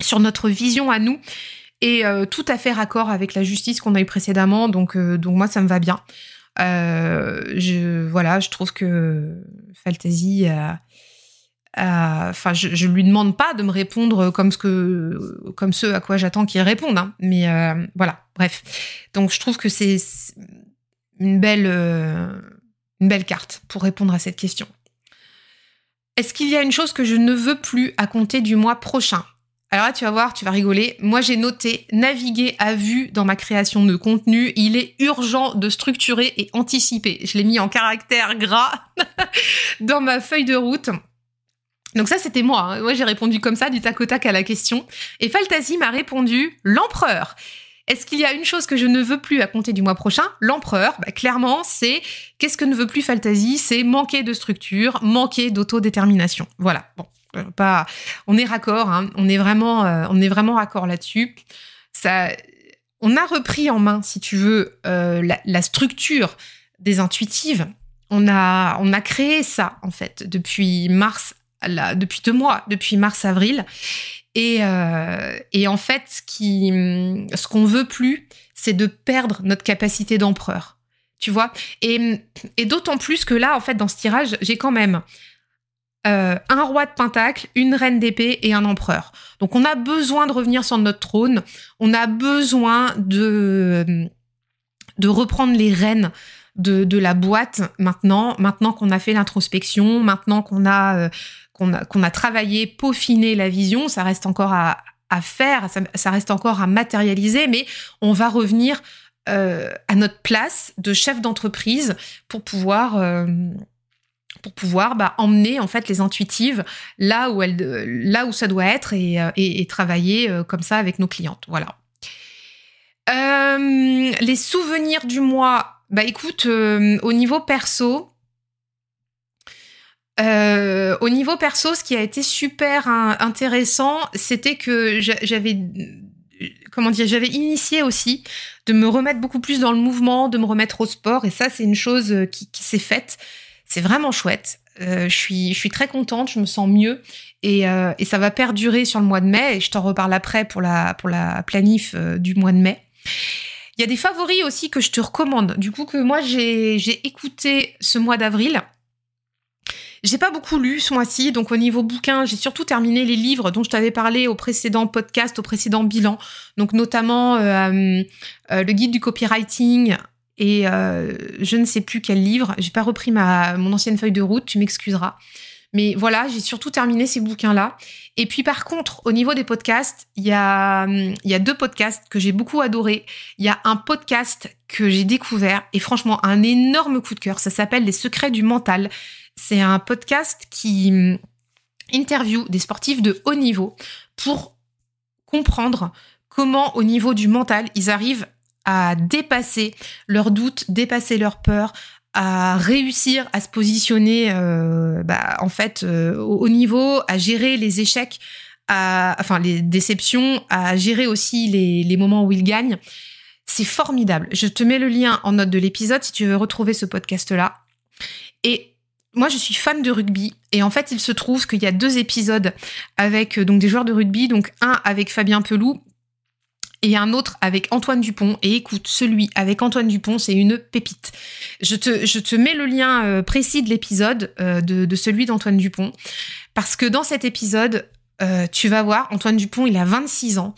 sur notre vision à nous, et euh, tout à fait raccord avec la justice qu'on a eu précédemment. Donc, euh, moi, ça me va bien. Euh, voilà, je trouve que Fantasy Enfin, je, je lui demande pas de me répondre comme ce que, comme ce à quoi j'attends qu'il réponde. Hein. Mais euh, voilà, bref. Donc, je trouve que c'est une belle, euh, une belle carte pour répondre à cette question. Est-ce qu'il y a une chose que je ne veux plus à compter du mois prochain? Alors là, tu vas voir, tu vas rigoler. Moi, j'ai noté naviguer à vue dans ma création de contenu. Il est urgent de structurer et anticiper. Je l'ai mis en caractère gras dans ma feuille de route. Donc ça, c'était moi. Hein. Moi, j'ai répondu comme ça, du tac au tac à la question. Et Faltasi m'a répondu l'empereur. Est-ce qu'il y a une chose que je ne veux plus à compter du mois prochain? L'empereur, bah, clairement, c'est qu'est-ce que ne veut plus Faltasi? C'est manquer de structure, manquer d'autodétermination. Voilà. Bon, euh, pas, on est raccord. Hein. On est vraiment, euh, on est vraiment raccord là-dessus. On a repris en main, si tu veux, euh, la, la, structure des intuitives. On a, on a créé ça en fait depuis mars depuis deux mois, depuis mars-avril. Et, euh, et, en fait, ce qui, ce qu'on veut plus, c'est de perdre notre capacité d'empereur. Tu vois? Et, d'autant plus que là, en fait, dans ce tirage, j'ai quand même euh, un roi de pentacle, une reine d'épée et un empereur. Donc, on a besoin de revenir sur notre trône. On a besoin de, reprendre les rênes de, de la boîte maintenant, maintenant qu'on a fait l'introspection, maintenant qu'on a, euh, qu'on a, travaillé, peaufiné la vision, ça reste encore à, faire, ça, reste encore à matérialiser, mais on va revenir euh, à notre place de chef d'entreprise pour pouvoir euh, pour pouvoir bah, emmener en fait les intuitives là où elles, là ça doit être et, et travailler comme ça avec nos clientes. Voilà. les souvenirs du mois bah écoute, euh, au niveau perso, euh, au niveau perso, ce qui a été super intéressant, c'était que j'avais comment dire, j'avais initié aussi de me remettre beaucoup plus dans le mouvement, de me remettre au sport, et ça c'est une chose euh, qui, s'est faite. C'est vraiment chouette. je suis je suis très contente, je me sens mieux et, et ça va perdurer sur le mois de mai. Et je t'en reparle après pour la pour la planif du mois de mai. Il y a des favoris aussi que je te recommande. Du coup, que moi, j'ai écouté ce mois d'avril. J'ai pas beaucoup lu ce mois-ci, donc au niveau bouquin, j'ai surtout terminé les livres dont je t'avais parlé au précédent podcast, au précédent bilan, donc notamment euh, euh, le guide du copywriting et euh, je ne sais plus quel livre. J'ai pas repris ma mon ancienne feuille de route, tu m'excuseras. Mais voilà, j'ai surtout terminé ces bouquins-là. Et puis par contre, au niveau des podcasts, il y a, il y a deux podcasts que j'ai beaucoup adorés. Il y a un podcast que j'ai découvert et franchement un énorme coup de cœur. Ça s'appelle Les secrets du mental. C'est un podcast qui hum, interview des sportifs de haut niveau pour comprendre comment au niveau du mental ils arrivent à dépasser leurs doutes, dépasser leurs peurs, à réussir à se positionner euh, bah, en fait euh, au niveau, à gérer les échecs, enfin les déceptions, à gérer aussi les, moments où ils gagnent. C'est formidable. Je te mets le lien en note de l'épisode si tu veux retrouver ce podcast-là. Et moi, je suis fan de rugby et en fait, il se trouve qu'il y a deux épisodes avec euh, donc des joueurs de rugby, donc un avec Fabien Peloux et un autre avec Antoine Dupont. Et écoute, celui avec Antoine Dupont, c'est une pépite. Je te, je te mets le lien euh, précis de l'épisode euh, de, celui d'Antoine Dupont, parce que dans cet épisode, euh, tu vas voir, Antoine Dupont, il a 26 ans,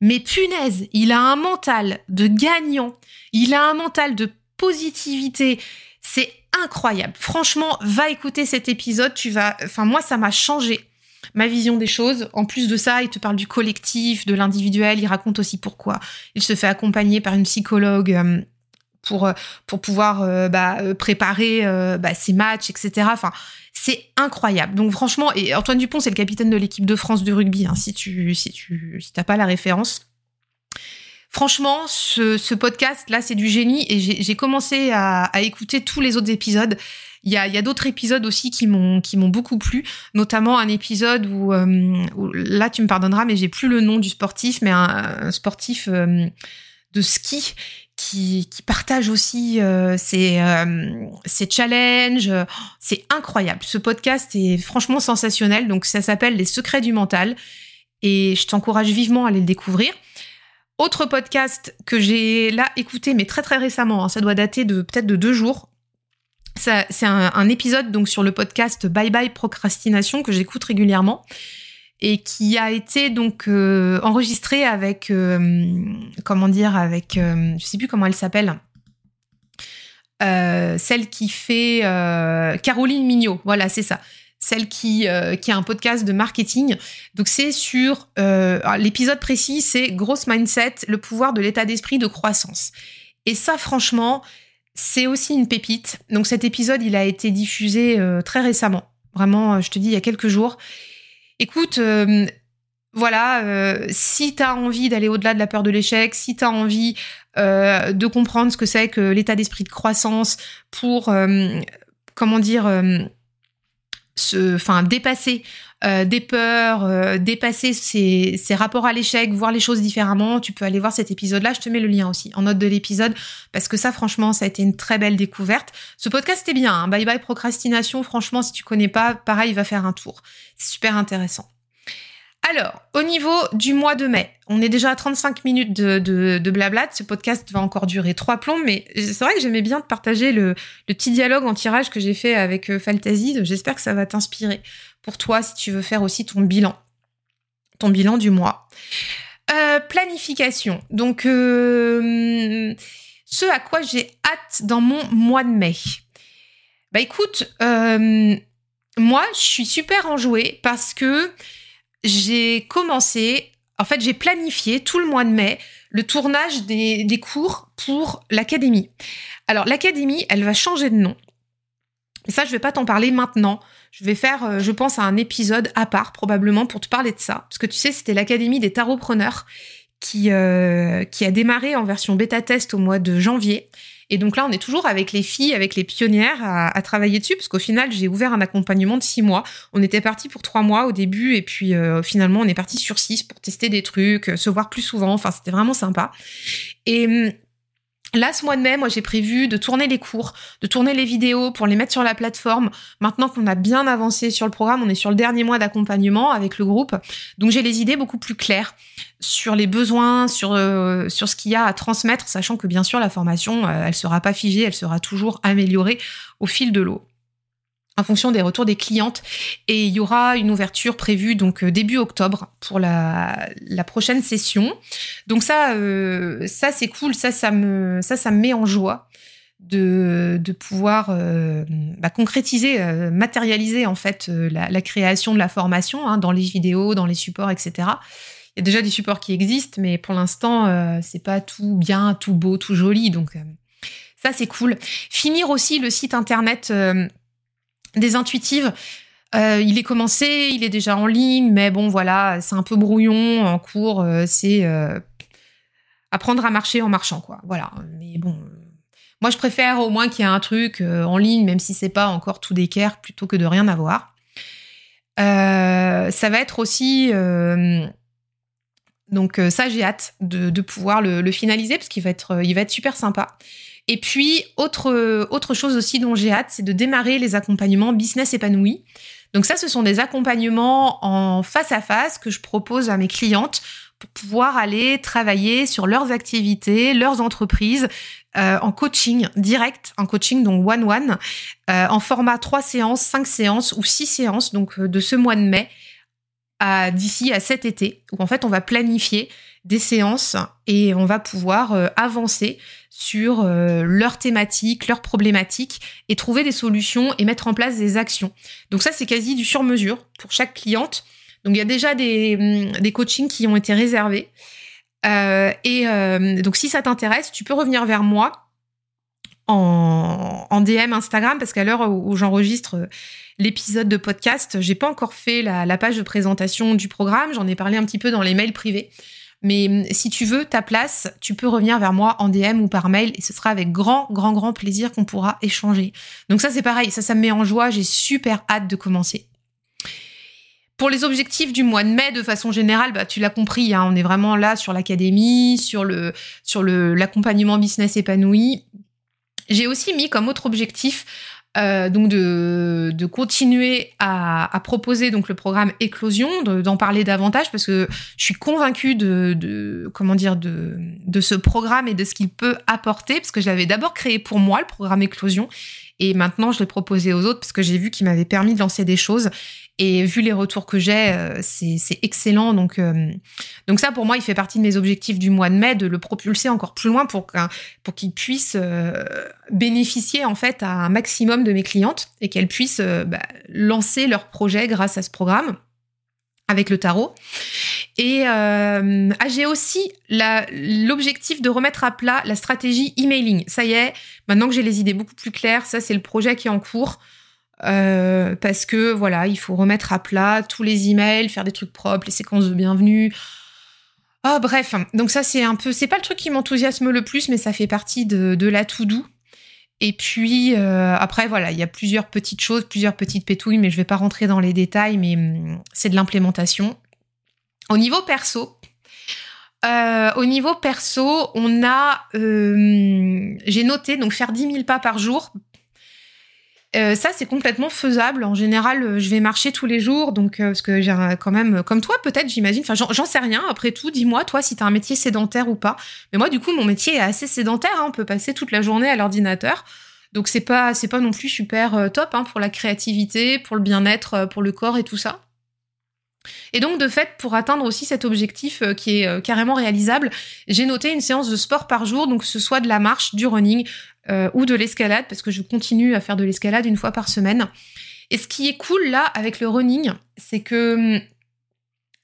mais punaise, il a un mental de gagnant, il a un mental de positivité. C'est incroyable. Franchement, va écouter cet épisode, tu vas, enfin moi ça m'a changé ma vision des choses. En plus de ça, il te parle du collectif, de l'individuel. Il raconte aussi pourquoi il se fait accompagner par une psychologue euh, pour euh, pour pouvoir euh, bah, préparer bah, ses matchs, etc. Enfin, c'est incroyable. Donc franchement, et Antoine Dupont, c'est le capitaine de l'équipe de France de rugby. Hein, si tu si tu si pas la référence. Franchement, ce, podcast-là, c'est du génie et j'ai commencé à, écouter tous les autres épisodes. Il y a, d'autres épisodes aussi qui m'ont beaucoup plu, notamment un épisode où, euh, là tu me pardonneras, mais j'ai plus le nom du sportif, mais un, sportif euh, de ski qui, partage aussi euh, ses, ses challenges. C'est incroyable. Ce podcast est franchement sensationnel. Donc ça s'appelle Les secrets du mental et je t'encourage vivement à aller le découvrir. Autre podcast que j'ai là écouté, mais très très récemment, hein, ça doit dater de peut-être de deux jours. C'est un, épisode donc sur le podcast Bye Bye Procrastination que j'écoute régulièrement et qui a été donc euh, enregistré avec euh, comment dire avec euh, je sais plus comment elle s'appelle celle qui fait Caroline Mignot voilà c'est ça celle qui, qui a un podcast de marketing. Donc c'est sur l'épisode précis, c'est grosse mindset, le pouvoir de l'état d'esprit de croissance. Et ça, franchement, c'est aussi une pépite. Donc cet épisode, il a été diffusé euh, très récemment. Vraiment, je te dis, il y a quelques jours. Écoute, voilà, si tu as envie d'aller au-delà de la peur de l'échec, si tu as envie de comprendre ce que c'est que l'état d'esprit de croissance pour, comment dire, enfin dépasser euh, des peurs, euh, dépasser ses, rapports à l'échec, voir les choses différemment, tu peux aller voir cet épisode-là. Je te mets le lien aussi en note de l'épisode parce que ça, franchement, ça a été une très belle découverte. Ce podcast est bien. Hein. bye bye procrastination. Franchement, si tu connais pas, pareil, va faire un tour. C'est super intéressant. Alors, au niveau du mois de mai, on est déjà à 35 minutes de, blabla. Ce podcast va encore durer trois plombs, mais c'est vrai que j'aimais bien de partager le, petit dialogue en tirage que j'ai fait avec euh, Fantasy. J'espère que ça va t'inspirer pour toi si tu veux faire aussi ton bilan, ton bilan du mois. Euh, planification. Donc, euh, ce à quoi j'ai hâte dans mon mois de mai. Bah écoute, moi, je suis super enjouée parce que j'ai commencé, en fait, j'ai planifié tout le mois de mai le tournage des, cours pour l'académie. Alors, l'académie, elle va changer de nom. Ça, je vais pas t'en parler maintenant. Je vais faire, euh, je pense, un épisode à part, probablement, pour te parler de ça. Parce que tu sais, c'était l'Académie des tarotpreneurs qui, euh, qui a démarré en version bêta-test au mois de janvier. Et donc là, on est toujours avec les filles, avec les pionnières à, travailler dessus, parce qu'au final, j'ai ouvert un accompagnement de six mois. On était parti pour trois mois au début, et puis euh, finalement, on est parti sur six pour tester des trucs, se voir plus souvent. Enfin, c'était vraiment sympa. Et hum, Là, ce mois de mai, moi, j'ai prévu de tourner les cours, de tourner les vidéos pour les mettre sur la plateforme. Maintenant qu'on a bien avancé sur le programme, on est sur le dernier mois d'accompagnement avec le groupe. Donc, j'ai les idées beaucoup plus claires sur les besoins, sur, euh, sur ce qu'il y a à transmettre, sachant que, bien sûr, la formation, euh, elle sera pas figée, elle sera toujours améliorée au fil de l'eau en fonction des retours des clientes. Et il y aura une ouverture prévue donc euh, début octobre pour la, prochaine session. Donc ça, euh, ça c'est cool, ça, ça me, ça, ça me met en joie de, de pouvoir euh, bah, concrétiser, matérialiser en fait la, création de la formation hein, dans les vidéos, dans les supports, etc. Il y a déjà des supports qui existent, mais pour l'instant, c'est pas tout bien, tout beau, tout joli. Donc ça, c'est cool. Finir aussi le site internet des intuitives. Euh, il est commencé, il est déjà en ligne, mais bon, voilà, c'est un peu brouillon en cours. Euh, c'est euh, apprendre à marcher en marchant, quoi. Voilà. Mais bon, moi, je préfère au moins qu'il y ait un truc en ligne, même si c'est pas encore tout d'équerre, plutôt que de rien avoir. ça va être aussi. donc, ça, j'ai hâte de, pouvoir le, finaliser parce qu'il va va être super sympa. Et puis, autre, autre chose aussi dont j'ai hâte, c'est de démarrer les accompagnements business épanoui. Donc ça, ce sont des accompagnements en face à face que je propose à mes clientes pour pouvoir aller travailler sur leurs activités, leurs entreprises, euh, en coaching direct, en coaching donc one-one, euh, en format 3 séances, 5 séances ou 6 séances, donc euh, de ce mois de mai d'ici à cet été, où en fait on va planifier des séances et on va pouvoir euh, avancer sur euh, leurs thématiques, leurs problématiques et trouver des solutions et mettre en place des actions. Donc ça, c'est quasi du sur-mesure pour chaque cliente. Donc il y a déjà des, hum, des coachings qui ont été réservés. Euh, et donc si ça t'intéresse, tu peux revenir vers moi en, DM Instagram parce qu'à l'heure où, j'enregistre l'épisode de podcast, j'ai pas encore fait la, page de présentation du programme. J'en ai parlé un petit peu dans les mails privés. Mais hum, si tu veux ta place, tu peux revenir vers moi en DM ou par mail et ce sera avec grand, grand, grand plaisir qu'on pourra échanger. Donc ça, c'est pareil, ça, ça me met en joie. J'ai super hâte de commencer. Pour les objectifs du mois de mai, de façon générale, bah, tu l'as compris, hein, on est vraiment là sur l'académie, sur le sur le l'accompagnement business épanoui. J'ai aussi mis comme autre objectif euh, donc de, de continuer à, à, proposer donc le programme Éclosion, d'en parler davantage parce que je suis convaincue de, de comment dire de, de ce programme et de ce qu'il peut apporter parce que je d'abord créé pour moi le programme Éclosion et maintenant je l'ai proposé aux autres parce que j'ai vu qu'il m'avait permis de lancer des choses et vu les retours que j'ai, euh, c'est excellent. Donc, euh, donc ça, pour moi, il fait partie de mes objectifs du mois de mai, de le propulser encore plus loin pour qu'il pour qu'il puisse euh, bénéficier en fait à un maximum de mes clientes et qu'elles puissent bah, lancer leur projet grâce à ce programme avec le tarot. Et euh, j'ai aussi l'objectif de remettre à plat la stratégie emailing. Ça y est, maintenant que j'ai les idées beaucoup plus claires, ça c'est le projet qui est en cours. Euh, parce que voilà, il faut remettre à plat tous les emails, faire des trucs propres, les séquences de bienvenue. Ah bref, donc ça c'est un peu, c'est pas le truc qui m'enthousiasme le plus, mais ça fait partie de, la to do. Et puis euh, après voilà, il y a plusieurs petites choses, plusieurs petites pétouilles, mais je vais pas rentrer dans les détails, mais hum, c'est de l'implémentation. Au niveau perso, euh, au niveau perso, on a, euh, j'ai noté donc faire 10 000 pas par jour euh, ça, c'est complètement faisable. En général, je vais marcher tous les jours, donc parce que j'ai quand même, comme toi, peut-être, j'imagine. Enfin, j'en sais rien. Après tout, dis-moi, toi, si t'as un métier sédentaire ou pas. Mais moi, du coup, mon métier est assez sédentaire. Hein. On peut passer toute la journée à l'ordinateur, donc c'est pas, pas non plus super top hein, pour la créativité, pour le bien-être, pour le corps et tout ça. Et donc, de fait, pour atteindre aussi cet objectif euh, qui est euh, carrément réalisable, j'ai noté une séance de sport par jour, donc que ce soit de la marche, du running euh, ou de l'escalade, parce que je continue à faire de l'escalade une fois par semaine. Et ce qui est cool là avec le running, c'est que hum,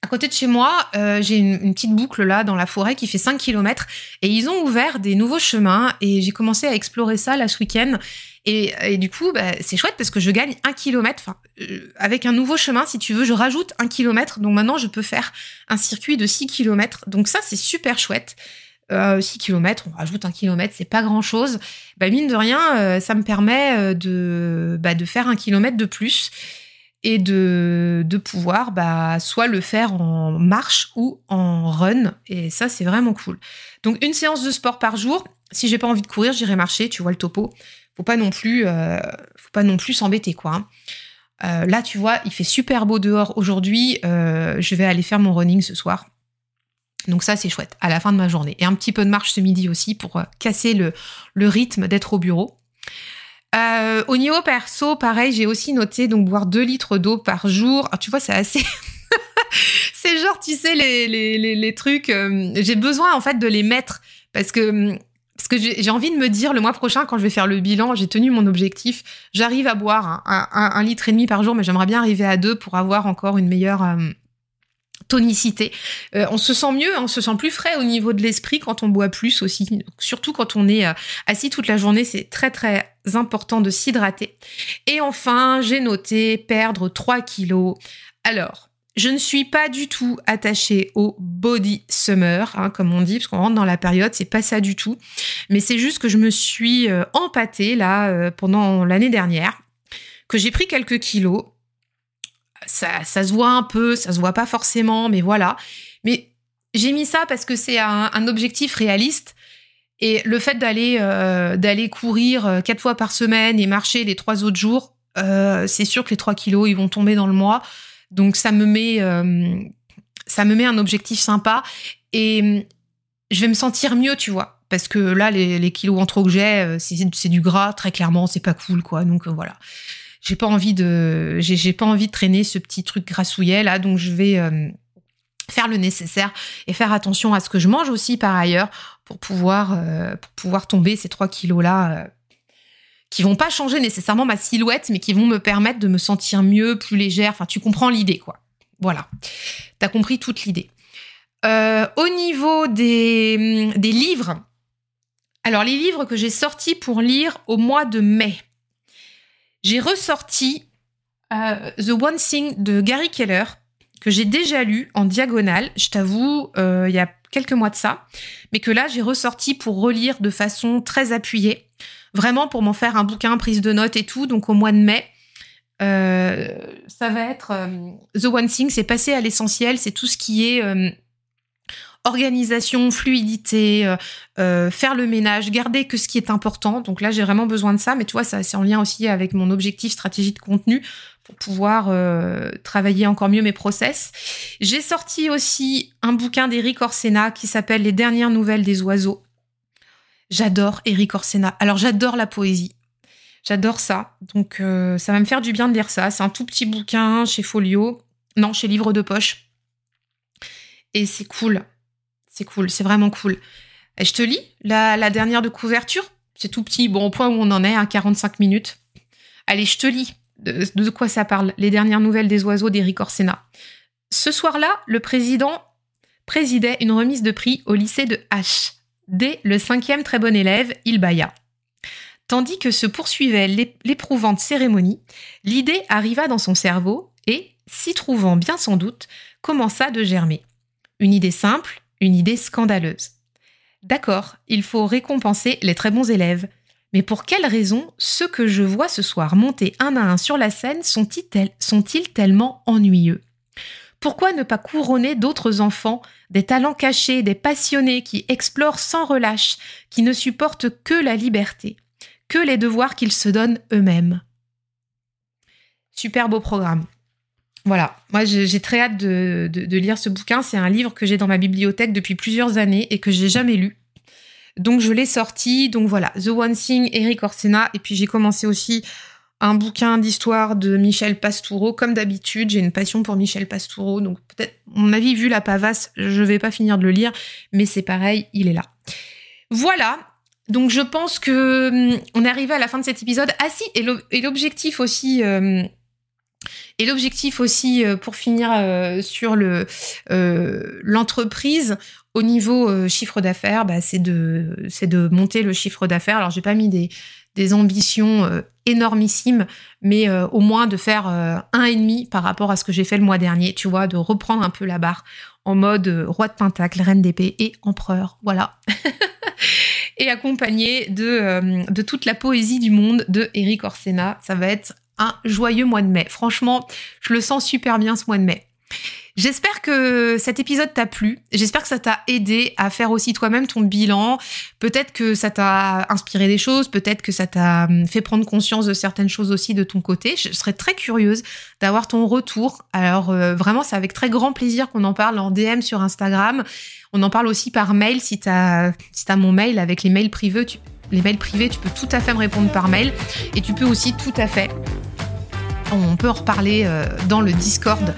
à côté de chez moi, j'ai une, petite boucle là dans la forêt qui fait 5 km et ils ont ouvert des nouveaux chemins et j'ai commencé à explorer ça là ce week-end et, du coup, bah, c'est chouette parce que je gagne un kilomètre. Euh, avec un nouveau chemin, si tu veux, je rajoute un kilomètre. Donc maintenant, je peux faire un circuit de 6 kilomètres. Donc ça, c'est super chouette. Euh, 6 km, on rajoute un kilomètre, c'est pas grand chose. Bah, mine de rien, euh, ça me permet euh, de, bah, de faire un kilomètre de plus et de, de pouvoir bah, soit le faire en marche ou en run. Et ça, c'est vraiment cool. Donc, une séance de sport par jour. Si j'ai pas envie de courir, j'irai marcher, tu vois le topo faut pas non plus, euh, faut pas non plus s'embêter quoi. Hein. Euh, là, tu vois, il fait super beau dehors aujourd'hui. Euh, je vais aller faire mon running ce soir. Donc ça, c'est chouette, à la fin de ma journée. Et un petit peu de marche ce midi aussi pour casser le, rythme d'être au bureau. au niveau perso, pareil, j'ai aussi noté donc boire 2 litres d'eau par jour. tu vois, c'est assez... c'est genre, tu sais, les trucs... j'ai besoin en fait de les mettre parce que hum, parce que j'ai envie de me dire le mois prochain, quand je vais faire le bilan, j'ai tenu mon objectif. J'arrive à boire un, litre et demi par jour, mais j'aimerais bien arriver à deux pour avoir encore une meilleure euh, tonicité. Euh, on se sent mieux, on se sent plus frais au niveau de l'esprit quand on boit plus aussi. Surtout quand on est euh, assis toute la journée, c'est très très important de s'hydrater. Et enfin, j'ai noté perdre 3 kilos. Alors, je ne suis pas du tout attachée au body summer, hein, comme on dit, parce qu'on rentre dans la période, c'est pas ça du tout. Mais c'est juste que je me suis euh, empâtée là euh, pendant l'année dernière, que j'ai pris quelques kilos. Ça, se voit un peu, ça se voit pas forcément, mais voilà. Mais j'ai mis ça parce que c'est un, objectif réaliste. Et le fait d'aller euh, d'aller courir quatre fois par semaine et marcher les trois autres jours, c'est sûr que les trois kilos ils vont tomber dans le mois. Donc ça me met, euh, ça me met un objectif sympa et euh, je vais me sentir mieux, tu vois. Parce que là, les, kilos en trop que j'ai, euh, c'est du gras, très clairement, c'est pas cool, quoi. Donc voilà. J'ai pas envie de, pas envie de traîner ce petit truc grassouillet là, donc je vais faire le nécessaire et faire attention à ce que je mange aussi par ailleurs pour pouvoir, pour pouvoir tomber ces 3 kilos là qui vont pas changer nécessairement ma silhouette, mais qui vont me permettre de me sentir mieux, plus légère. Enfin, tu comprends l'idée, quoi. Voilà. T'as compris toute l'idée. Euh, au niveau des, des livres, alors les livres que j'ai sortis pour lire au mois de mai, j'ai ressorti euh, The One Thing de Gary Keller, que j'ai déjà lu en diagonale, je t'avoue, euh, il y a quelques mois de ça, mais que là j'ai ressorti pour relire de façon très appuyée, vraiment pour m'en faire un bouquin, prise de notes et tout. Donc au mois de mai, euh, ça va être euh, The One Thing, c'est passer à l'essentiel, c'est tout ce qui est organisation, fluidité, faire le ménage, garder que ce qui est important. Donc là, j'ai vraiment besoin de ça, mais tu vois, ça c'est en lien aussi avec mon objectif stratégie de contenu pour pouvoir euh, travailler encore mieux mes process. J'ai sorti aussi un bouquin d'Eric Orsena qui s'appelle Les dernières nouvelles des oiseaux. J'adore Eric Orsena. Alors j'adore la poésie. J'adore ça. Donc euh, ça va me faire du bien de lire ça. C'est un tout petit bouquin chez Folio. Non, chez Livre de Poche. Et c'est cool. C'est cool. C'est vraiment cool. Je te lis la, dernière de couverture. C'est tout petit. Bon, au point où on en est, à 45 minutes. Allez, je te lis de, quoi ça parle Les dernières nouvelles des oiseaux d'Eric Orsena. Ce soir-là, le président présidait une remise de prix au lycée de H. Dès le cinquième très bon élève, il bailla. Tandis que se poursuivait l'éprouvante cérémonie, l'idée arriva dans son cerveau et, s'y trouvant bien sans doute, commença de germer. Une idée simple, une idée scandaleuse. D'accord, il faut récompenser les très bons élèves, mais pour quelle raison ceux que je vois ce soir monter un à un sur la scène sont-ils tellement ennuyeux? Pourquoi ne pas couronner d'autres enfants, des talents cachés, des passionnés qui explorent sans relâche, qui ne supportent que la liberté, que les devoirs qu'ils se donnent eux-mêmes? Super beau programme. Voilà, moi j'ai très hâte de, de, lire ce bouquin. C'est un livre que j'ai dans ma bibliothèque depuis plusieurs années et que j'ai jamais lu. Donc je l'ai sorti. Donc voilà, The One Thing, Eric Orsena. Et puis j'ai commencé aussi un bouquin d'histoire de Michel Pastoureau. Comme d'habitude, j'ai une passion pour Michel Pastoureau. Donc peut-être, mon avis, vu la pavasse, je vais pas finir de le lire, mais c'est pareil, il est là. Voilà. Donc je pense que hum, on est arrivé à la fin de cet épisode. Ah si, et l'objectif aussi. Euh, et l'objectif aussi, euh, pour finir euh, sur le l'entreprise, au niveau euh, chiffre d'affaires, bah, c'est de c'est de monter le chiffre d'affaires. Alors j'ai pas mis des des ambitions euh, énormissimes, mais euh, au moins de faire un et demi par rapport à ce que j'ai fait le mois dernier. Tu vois, de reprendre un peu la barre en mode roi de pentacle, reine d'épée et empereur. Voilà. et accompagné de de toute la poésie du monde de Eric Orsena. Ça va être un joyeux mois de mai. Franchement, je le sens super bien ce mois de mai. J'espère que cet épisode t'a plu. J'espère que ça t'a aidé à faire aussi toi-même ton bilan. Peut-être que ça t'a inspiré des choses, peut-être que ça t'a hum, fait prendre conscience de certaines choses aussi de ton côté. Je serais très curieuse d'avoir ton retour. Alors euh, vraiment, c'est avec très grand plaisir qu'on en parle en DM sur Instagram. On en parle aussi par mail si t'as as mon mail avec les mails privés. Tu, les mails privés, tu peux tout à fait me répondre par mail et tu peux aussi tout à fait on peut en reparler euh, dans le Discord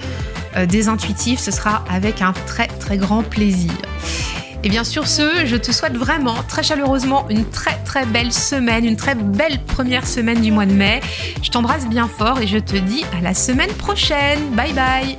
des intuitifs, ce sera avec un très très grand plaisir. Et bien sur ce, je te souhaite vraiment très chaleureusement une très très belle semaine, une très belle première semaine du mois de mai. Je t'embrasse bien fort et je te dis à la semaine prochaine. Bye bye